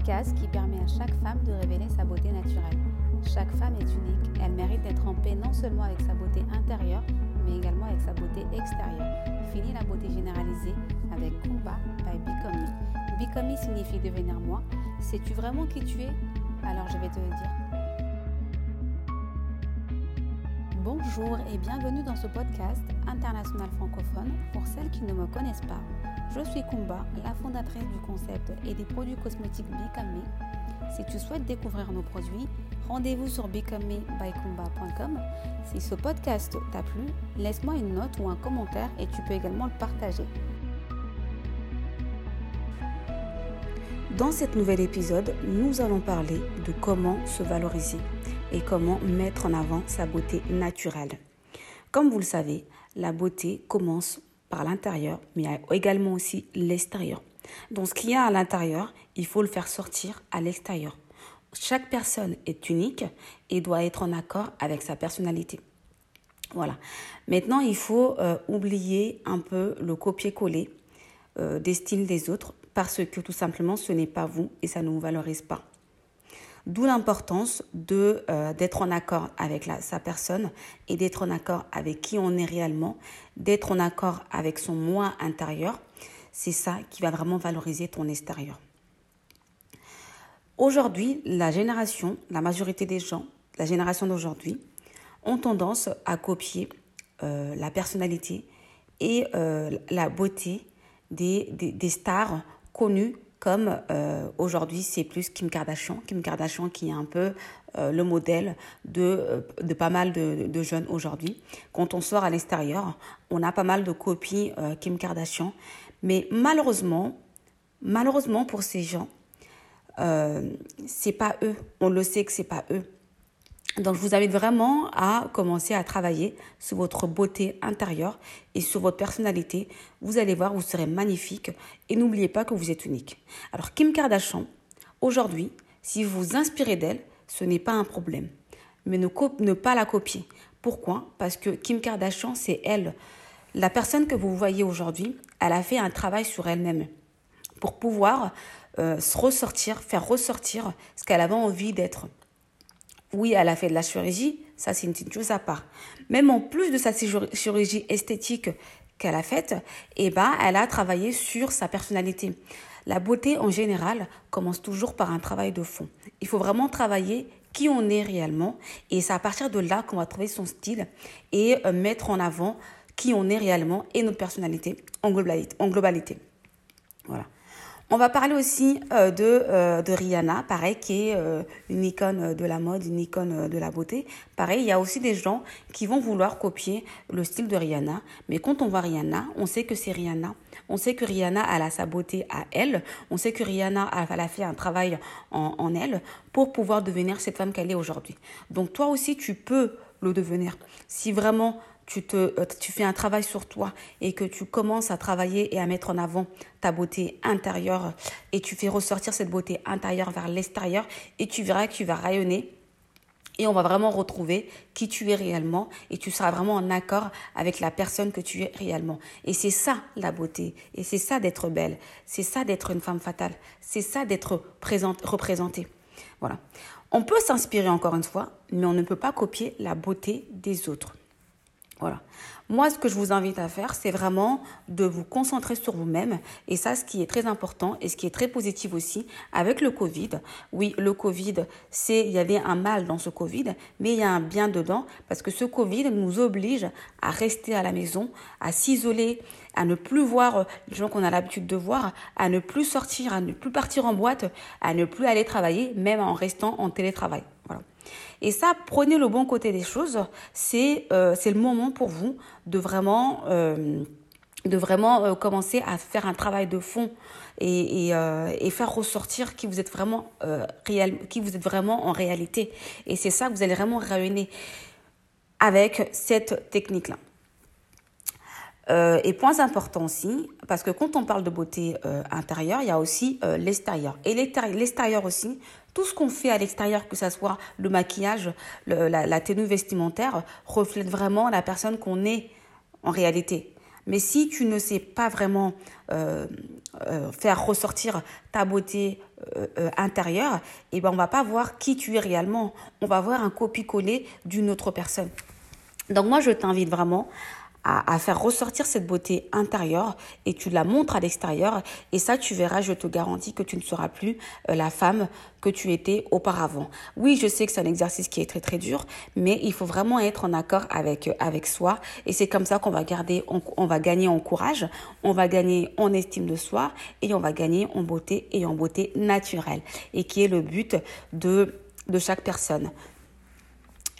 podcast qui permet à chaque femme de révéler sa beauté naturelle. Chaque femme est unique, elle mérite d'être en paix non seulement avec sa beauté intérieure, mais également avec sa beauté extérieure. Fini la beauté généralisée avec Kumba by Become Me. Become Me signifie devenir moi. Sais-tu vraiment qui tu es? Alors je vais te le dire. Bonjour et bienvenue dans ce podcast international francophone pour celles qui ne me connaissent pas. Je suis Kumba, la fondatrice du concept et des produits cosmétiques Become Si tu souhaites découvrir nos produits, rendez-vous sur becomeme.com. Si ce podcast t'a plu, laisse-moi une note ou un commentaire et tu peux également le partager. Dans cet nouvel épisode, nous allons parler de comment se valoriser et comment mettre en avant sa beauté naturelle. Comme vous le savez, la beauté commence par l'intérieur, mais également aussi l'extérieur. Donc ce qu'il y a à l'intérieur, il faut le faire sortir à l'extérieur. Chaque personne est unique et doit être en accord avec sa personnalité. Voilà. Maintenant, il faut euh, oublier un peu le copier-coller euh, des styles des autres parce que tout simplement, ce n'est pas vous et ça ne vous valorise pas. D'où l'importance de euh, d'être en accord avec sa personne et d'être en accord avec qui on est réellement, d'être en accord avec son moi intérieur. C'est ça qui va vraiment valoriser ton extérieur. Aujourd'hui, la génération, la majorité des gens, la génération d'aujourd'hui, ont tendance à copier euh, la personnalité et euh, la beauté des, stars connues comme euh, aujourd'hui c'est plus Kim Kardashian. Kim Kardashian qui est un peu euh, le modèle de, euh, de pas mal de, jeunes aujourd'hui. Quand on sort à l'extérieur, on a pas mal de copies Kim Kardashian. Mais malheureusement, malheureusement pour ces gens, c'est pas eux. On le sait que c'est pas eux. Donc, je vous invite vraiment à commencer à travailler sur votre beauté intérieure et sur votre personnalité. Vous allez voir, vous serez magnifique et n'oubliez pas que vous êtes unique. Alors, Kim Kardashian, aujourd'hui, si vous vous inspirez d'elle, ce n'est pas un problème. Mais ne, pas la copier. Pourquoi? Parce que Kim Kardashian, c'est elle. La personne que vous voyez aujourd'hui, elle a fait un travail sur elle-même pour pouvoir euh, se ressortir, faire ressortir ce qu'elle avait envie d'être. Oui, elle a fait de la chirurgie, ça c'est une chose à part. Même en plus de sa chirurgie esthétique qu'elle a faite, eh ben, elle a travaillé sur sa personnalité. La beauté en général commence toujours par un travail de fond. Il faut vraiment travailler qui on est réellement et c'est à partir de là qu'on va trouver son style et euh, mettre en avant qui on est réellement et notre personnalité. En globalité. Voilà. On va parler aussi euh, de, euh, de, Rihanna, pareil, qui est euh, une icône de la mode, une icône de la beauté. Pareil, il y a aussi des gens qui vont vouloir copier le style de Rihanna. Mais quand on voit Rihanna, on sait que c'est Rihanna. On sait que Rihanna, a sa beauté à elle. On sait que Rihanna, a fait un travail en, en elle pour pouvoir devenir cette femme qu'elle est aujourd'hui. Donc toi aussi, tu peux le devenir. Si vraiment tu, te, euh, tu fais un travail sur toi et que tu commences à travailler et à mettre en avant ta beauté intérieure et tu fais ressortir cette beauté intérieure vers l'extérieur et tu verras que tu vas rayonner et on va vraiment retrouver qui tu es réellement et tu seras vraiment en accord avec la personne que tu es réellement. Et c'est ça la beauté et c'est ça d'être belle, c'est ça d'être une femme fatale, c'est ça d'être représentée. Voilà. On peut s'inspirer encore une fois, mais on ne peut pas copier la beauté des autres. Voilà. Moi, ce que je vous invite à faire, c'est vraiment de vous concentrer sur vous-même. Et ça, ce qui est très important et ce qui est très positif aussi avec le Covid. Oui, le Covid, c'est, il y avait un mal dans ce Covid, mais il y a un bien dedans parce que ce Covid nous oblige à rester à la maison, à s'isoler, à ne plus voir les gens qu'on a l'habitude de voir, à ne plus sortir, à ne plus partir en boîte, à ne plus aller travailler, même en restant en télétravail. Voilà. Et ça, prenez le bon côté des choses. C'est euh, le moment pour vous de vraiment, euh, de vraiment euh, commencer à faire un travail de fond et, et, faire ressortir qui vous êtes vraiment qui vous êtes vraiment en réalité. Et c'est ça que vous allez vraiment rayonner avec cette technique-là. Et point important aussi, parce que quand on parle de beauté intérieure, il y a aussi l'extérieur. Et l'extérieur aussi, tout ce qu'on fait à l'extérieur, que ce soit le maquillage, la, tenue vestimentaire, reflète vraiment la personne qu'on est en réalité. Mais si tu ne sais pas vraiment euh, euh, faire ressortir ta beauté euh, intérieure, eh ben on va pas voir qui tu es réellement. On va voir un copie-coller d'une autre personne. Donc moi, je t'invite vraiment à, faire ressortir cette beauté intérieure et tu la montres à l'extérieur et ça tu verras je te garantis que tu ne seras plus euh, la femme que tu étais auparavant. Oui, je sais que c'est un exercice qui est très très dur, mais il faut vraiment être en accord avec euh, avec soi et c'est comme ça qu'on va garder on, on, va gagner en courage, on va gagner en estime de soi et on va gagner en beauté et en beauté naturelle et qui est le but de de chaque personne.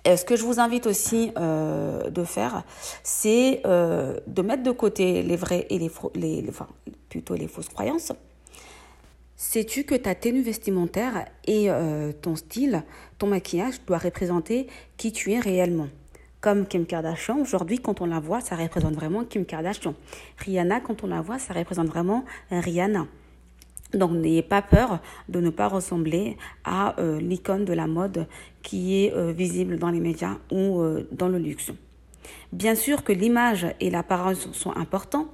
Et ce que je vous invite aussi euh, de faire, c'est euh, de mettre de côté les vraies et les, plutôt les fausses croyances. Sais-tu que ta tenue vestimentaire et euh, ton style, ton maquillage doit représenter qui tu es réellement? Comme Kim Kardashian, aujourd'hui, quand on la voit, ça représente vraiment Kim Kardashian. Rihanna, quand on la voit, ça représente vraiment Rihanna. Donc n'ayez pas peur de ne pas ressembler à euh, l'icône de la mode qui est euh, visible dans les médias ou euh, dans le luxe. Bien sûr que l'image et l'apparence sont importants,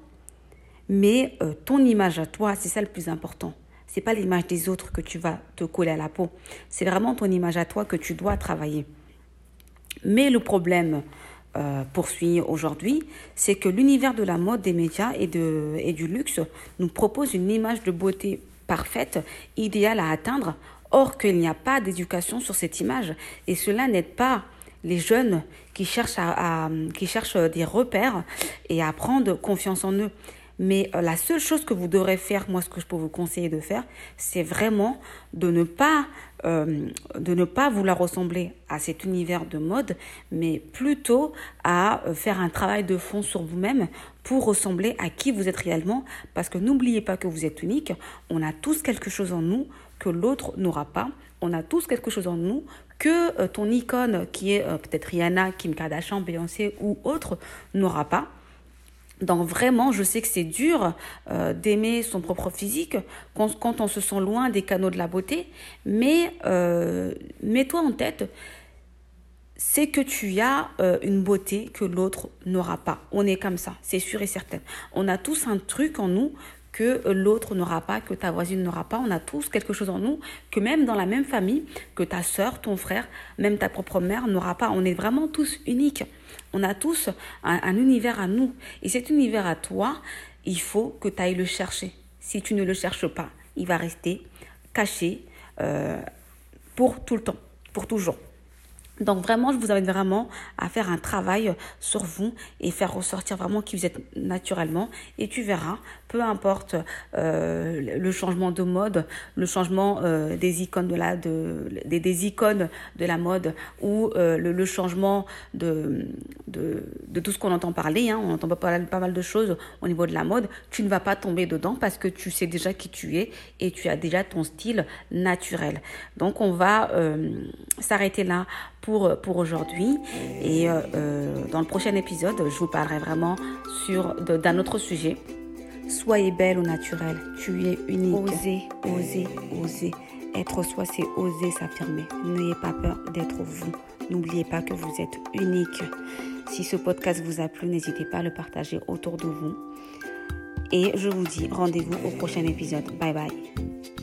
mais ton image à toi, c'est ça le plus important. C'est pas l'image des autres que tu vas te coller à la peau. C'est vraiment ton image à toi que tu dois travailler. Mais le problème poursuit aujourd'hui, c'est que l'univers de la mode, des médias et, du luxe nous propose une image de beauté parfaite, idéale à atteindre, or qu'il n'y a pas d'éducation sur cette image. Et cela n'aide pas les jeunes qui cherchent, qui cherchent des repères et à prendre confiance en eux. Mais euh, la seule chose que vous devrez faire, moi ce que je peux vous conseiller de faire, c'est vraiment de ne pas euh, de ne pas vouloir ressembler à cet univers de mode, mais plutôt à euh, faire un travail de fond sur vous-même pour ressembler à qui vous êtes réellement. Parce que n'oubliez pas que vous êtes unique. On a tous quelque chose en nous que l'autre n'aura pas. On a tous quelque chose en nous que ton icône, qui est peut-être Rihanna, Kim Kardashian, Beyoncé ou autre, n'aura pas. Donc vraiment, je sais que c'est dur euh, d'aimer son propre physique quand, on se sent loin des canaux de la beauté, mais euh, mets-toi en tête, c'est que tu as euh, une beauté que l'autre n'aura pas. On est comme ça, c'est sûr et certain. On a tous un truc en nous que l'autre n'aura pas, que ta voisine n'aura pas. On a tous quelque chose en nous que même dans la même famille, que ta soeur, ton frère, même ta propre mère n'aura pas. On est vraiment tous uniques. On a tous un, univers à nous. Et cet univers à toi, il faut que tu ailles le chercher. Si tu ne le cherches pas, il va rester caché euh, pour tout le temps, pour toujours. Donc vraiment, je vous invite vraiment à faire un travail sur vous et faire ressortir vraiment qui vous êtes naturellement. Et tu verras, peu importe euh, le changement de mode, le changement euh, des icônes de la de des, des icônes de la mode ou euh, le, le, changement de, de, de tout ce qu'on entend parler. Hein, on entend pas, pas mal de choses au niveau de la mode. Tu ne vas pas tomber dedans parce que tu sais déjà qui tu es et tu as déjà ton style naturel. Donc on va s'arrêter là pour, pour aujourd'hui. Et euh, euh, dans le prochain épisode, je vous parlerai vraiment sur d'un autre sujet. Soyez belle au naturel. Tu es unique. Osez, osez, osez. Être soi, c'est oser s'affirmer. N'ayez pas peur d'être vous. N'oubliez pas que vous êtes unique. Si ce podcast vous a plu, n'hésitez pas à le partager autour de vous. Et je vous dis rendez-vous au prochain épisode. Bye bye.